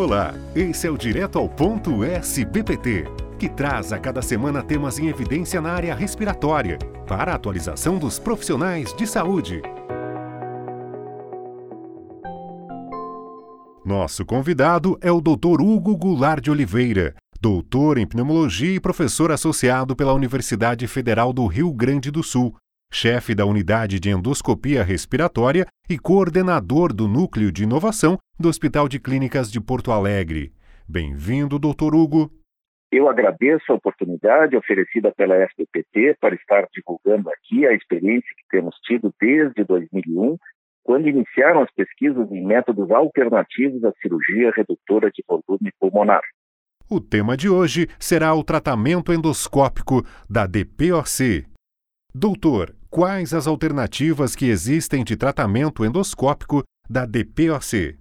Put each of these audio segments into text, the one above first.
Olá, esse é o Direto ao Ponto SBPT, que traz a cada semana temas em evidência na área respiratória, para a atualização dos profissionais de saúde. Nosso convidado é o Dr. Hugo Goulart de Oliveira, doutor em pneumologia e professor associado pela Universidade Federal do Rio Grande do Sul, chefe da unidade de endoscopia respiratória e coordenador do núcleo de inovação do Hospital de Clínicas de Porto Alegre. Bem-vindo, doutor Hugo. Eu agradeço a oportunidade oferecida pela SBPT para estar divulgando aqui a experiência que temos tido desde 2001, quando iniciaram as pesquisas em métodos alternativos à cirurgia redutora de volume pulmonar. O tema de hoje será o tratamento endoscópico da DPOC. Doutor, quais as alternativas que existem de tratamento endoscópico da DPOC?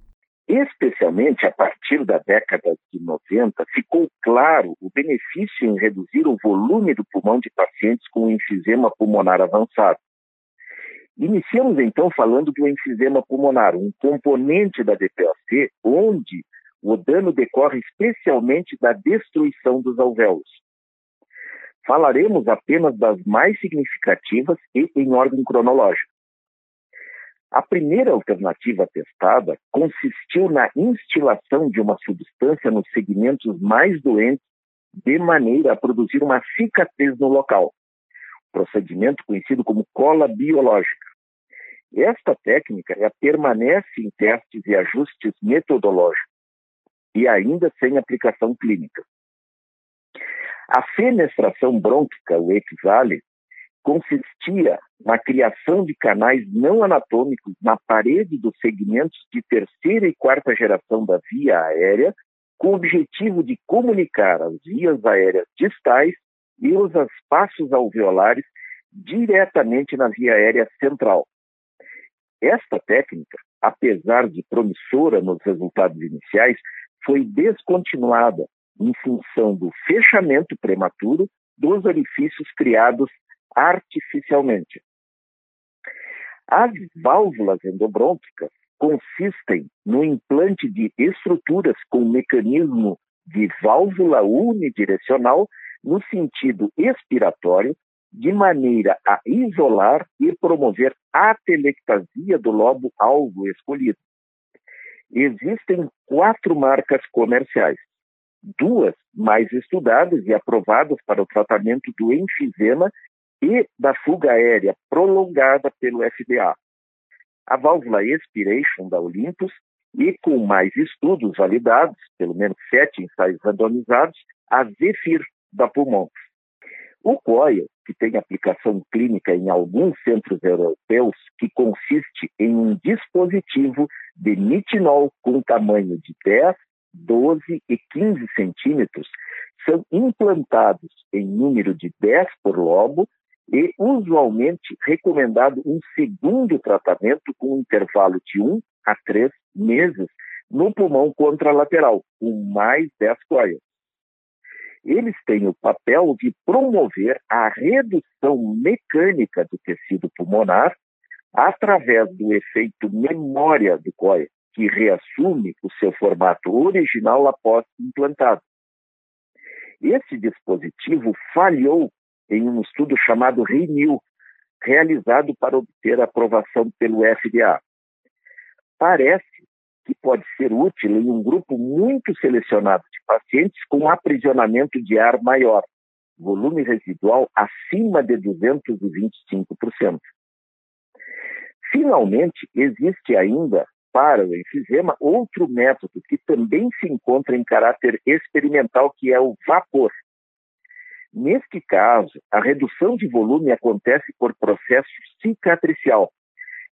Especialmente a partir da década de 90, ficou claro o benefício em reduzir o volume do pulmão de pacientes com enfisema pulmonar avançado. Iniciamos então falando do enfisema pulmonar, um componente da DPOC, onde o dano decorre especialmente da destruição dos alvéolos. Falaremos apenas das mais significativas e em ordem cronológica. A primeira alternativa testada consistiu na instilação de uma substância nos segmentos mais doentes de maneira a produzir uma cicatriz no local, procedimento conhecido como cola biológica. Esta técnica permanece em testes e ajustes metodológicos e ainda sem aplicação clínica. A fenestração brônquica, o EXALE, consistia na criação de canais não anatômicos na parede dos segmentos de terceira e quarta geração da via aérea, com o objetivo de comunicar as vias aéreas distais e os espaços alveolares diretamente na via aérea central. Esta técnica, apesar de promissora nos resultados iniciais, foi descontinuada em função do fechamento prematuro dos orifícios criados artificialmente. As válvulas endobrônquicas consistem no implante de estruturas com mecanismo de válvula unidirecional no sentido expiratório, de maneira a isolar e promover a telectasia do lobo alvo escolhido. Existem quatro marcas comerciais duas mais estudadas e aprovadas para o tratamento do enfisema e da fuga aérea prolongada pelo FDA. A válvula Expiration da Olympus e com mais estudos validados, pelo menos sete ensaios randomizados, a Zephyr da Pulmonx. O COIL, que tem aplicação clínica em alguns centros europeus, que consiste em um dispositivo de nitinol com tamanho de 10 12 e 15 centímetros são implantados em número de 10 por lobo e usualmente recomendado um segundo tratamento com um intervalo de 1 a 3 meses no pulmão contralateral, com mais 10 coias. Eles têm o papel de promover a redução mecânica do tecido pulmonar através do efeito memória do coia, que reassume o seu formato original após implantado. Esse dispositivo falhou em um estudo chamado RENEW, realizado para obter aprovação pelo FDA. Parece que pode ser útil em um grupo muito selecionado de pacientes com aprisionamento de ar maior, volume residual acima de 225%. Finalmente, existe ainda para o enfisema, outro método que também se encontra em caráter experimental, que é o vapor. Neste caso, a redução de volume acontece por processo cicatricial,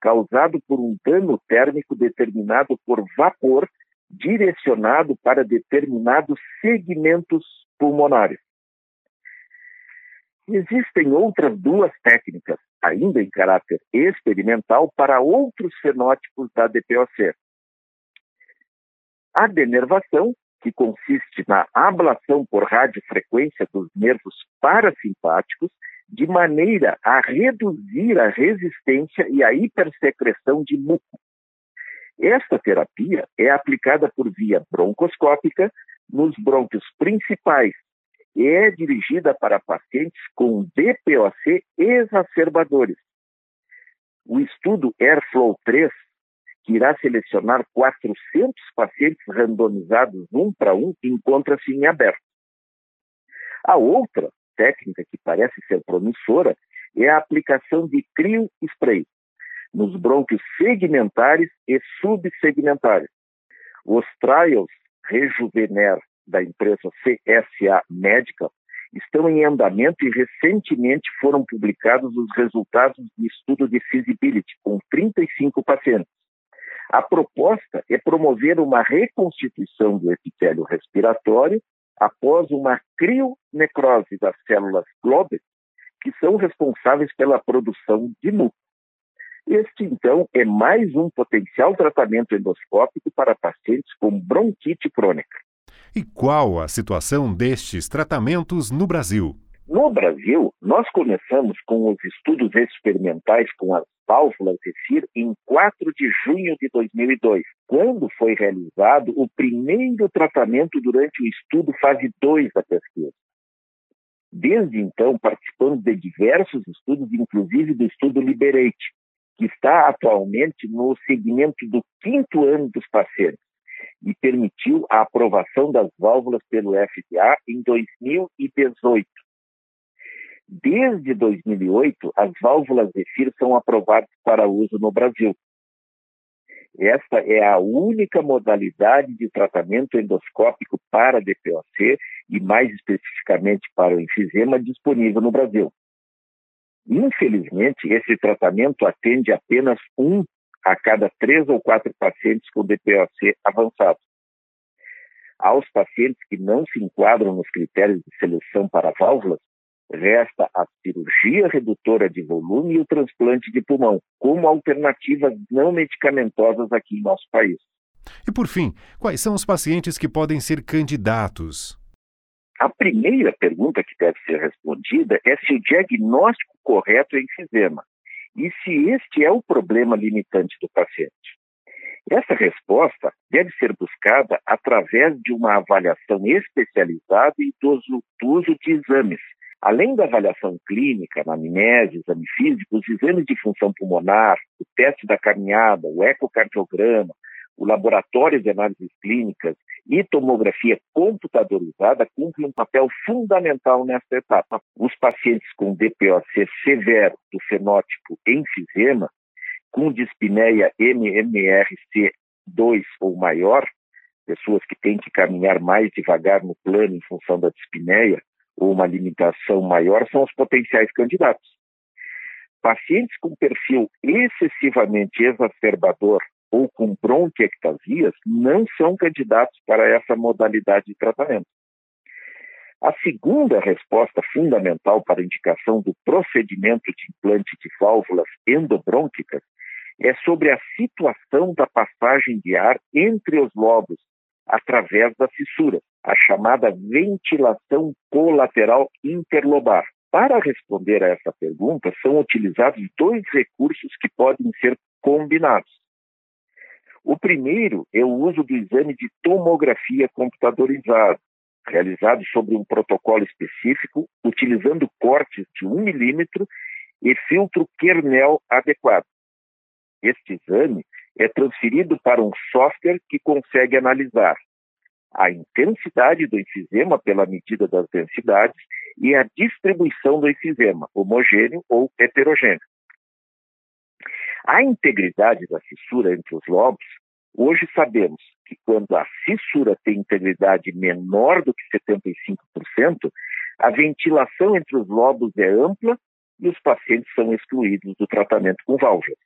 causado por um dano térmico determinado por vapor direcionado para determinados segmentos pulmonares. Existem outras duas técnicas, ainda em caráter experimental, para outros fenótipos da DPOC. A denervação, que consiste na ablação por radiofrequência dos nervos parasimpáticos, de maneira a reduzir a resistência e a hipersecreção de muco. Esta terapia é aplicada por via broncoscópica nos brônquios principais é dirigida para pacientes com DPOC exacerbadores. O estudo Airflow 3, que irá selecionar 400 pacientes randomizados um para um, encontra-se em aberto. A outra técnica que parece ser promissora é a aplicação de crio spray nos brônquios segmentares e subsegmentares. Os trials Rejuvener da empresa CSA Medical estão em andamento e recentemente foram publicados os resultados do estudo de feasibility com 35 pacientes. A proposta é promover uma reconstituição do epitélio respiratório após uma crionecrose das células globes, que são responsáveis pela produção de muco. Este, então, é mais um potencial tratamento endoscópico para pacientes com bronquite crônica. E qual a situação destes tratamentos no Brasil? No Brasil, nós começamos com os estudos experimentais com as válvulas EFIR em 4 de junho de 2002, quando foi realizado o primeiro tratamento durante o estudo fase 2 da pesquisa. Desde então, participamos de diversos estudos, inclusive do estudo Liberate, que está atualmente no segmento do quinto ano dos pacientes e permitiu a aprovação das válvulas pelo FDA em 2018. Desde 2008, as válvulas Zephyr são aprovadas para uso no Brasil. Esta é a única modalidade de tratamento endoscópico para DPOC e, mais especificamente, para o enfisema disponível no Brasil. Infelizmente, esse tratamento atende apenas um a cada três ou quatro pacientes com DPOC avançado. Aos pacientes que não se enquadram nos critérios de seleção para válvulas, resta a cirurgia redutora de volume e o transplante de pulmão, como alternativas não medicamentosas aqui em nosso país. E por fim, quais são os pacientes que podem ser candidatos? A primeira pergunta que deve ser respondida é se o diagnóstico correto é enfisema e se este é o problema limitante do paciente. Essa resposta deve ser buscada através de uma avaliação especializada e do uso, de exames. Além da avaliação clínica, anamnese, exame físico, os exames de função pulmonar, o teste da caminhada, o ecocardiograma, o laboratório de análises clínicas e tomografia computadorizada cumprem um papel fundamental nesta etapa. Os pacientes com DPOC severo do fenótipo enfisema, com dispneia MMRC2 ou maior, pessoas que têm que caminhar mais devagar no plano em função da dispneia, ou uma limitação maior, são os potenciais candidatos. Pacientes com perfil excessivamente exacerbador ou com bronquiectasias não são candidatos para essa modalidade de tratamento. A segunda resposta fundamental para a indicação do procedimento de implante de válvulas endobrônquicas é sobre a situação da passagem de ar entre os lobos através da fissura, a chamada ventilação colateral interlobar. Para responder a essa pergunta, são utilizados dois recursos que podem ser combinados. O primeiro é o uso do exame de tomografia computadorizado, realizado sobre um protocolo específico, utilizando cortes de 1 milímetro e filtro kernel adequado. Este exame é transferido para um software que consegue analisar a intensidade do enfisema pela medida das densidades e a distribuição do enfisema, homogêneo ou heterogêneo. A integridade da fissura entre os lobos, hoje sabemos que quando a fissura tem integridade menor do que 75%, a ventilação entre os lobos é ampla e os pacientes são excluídos do tratamento com válvulas.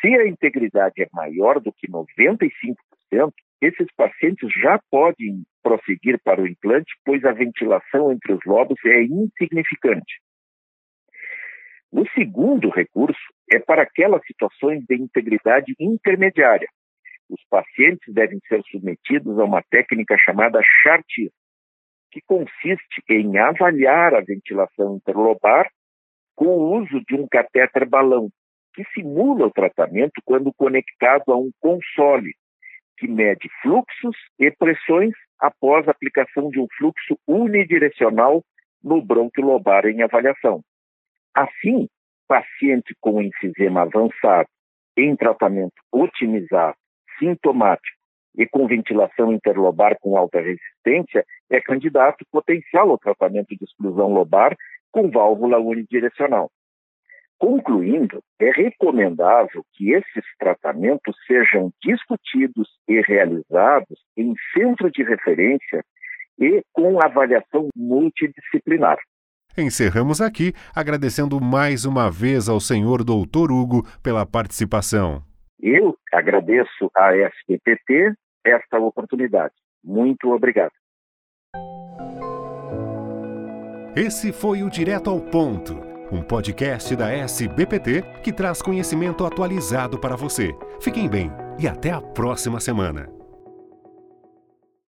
Se a integridade é maior do que 95%, esses pacientes já podem prosseguir para o implante, pois a ventilação entre os lobos é insignificante. O segundo recurso é para aquelas situações de integridade intermediária. Os pacientes devem ser submetidos a uma técnica chamada Chartier, que consiste em avaliar a ventilação interlobar com o uso de um catéter balão, que simula o tratamento quando conectado a um console, que mede fluxos e pressões após a aplicação de um fluxo unidirecional no brônquio lobar em avaliação. Assim, paciente com enfisema avançado, em tratamento otimizado, sintomático e com ventilação interlobar com alta resistência, é candidato potencial ao tratamento de exclusão lobar com válvula unidirecional. Concluindo, é recomendável que esses tratamentos sejam discutidos e realizados em centro de referência e com avaliação multidisciplinar. Encerramos aqui agradecendo mais uma vez ao senhor doutor Hugo pela participação. Eu agradeço à SPPT esta oportunidade. Muito obrigado. Esse foi o Direto ao Ponto, um podcast da SBPT que traz conhecimento atualizado para você. Fiquem bem e até a próxima semana.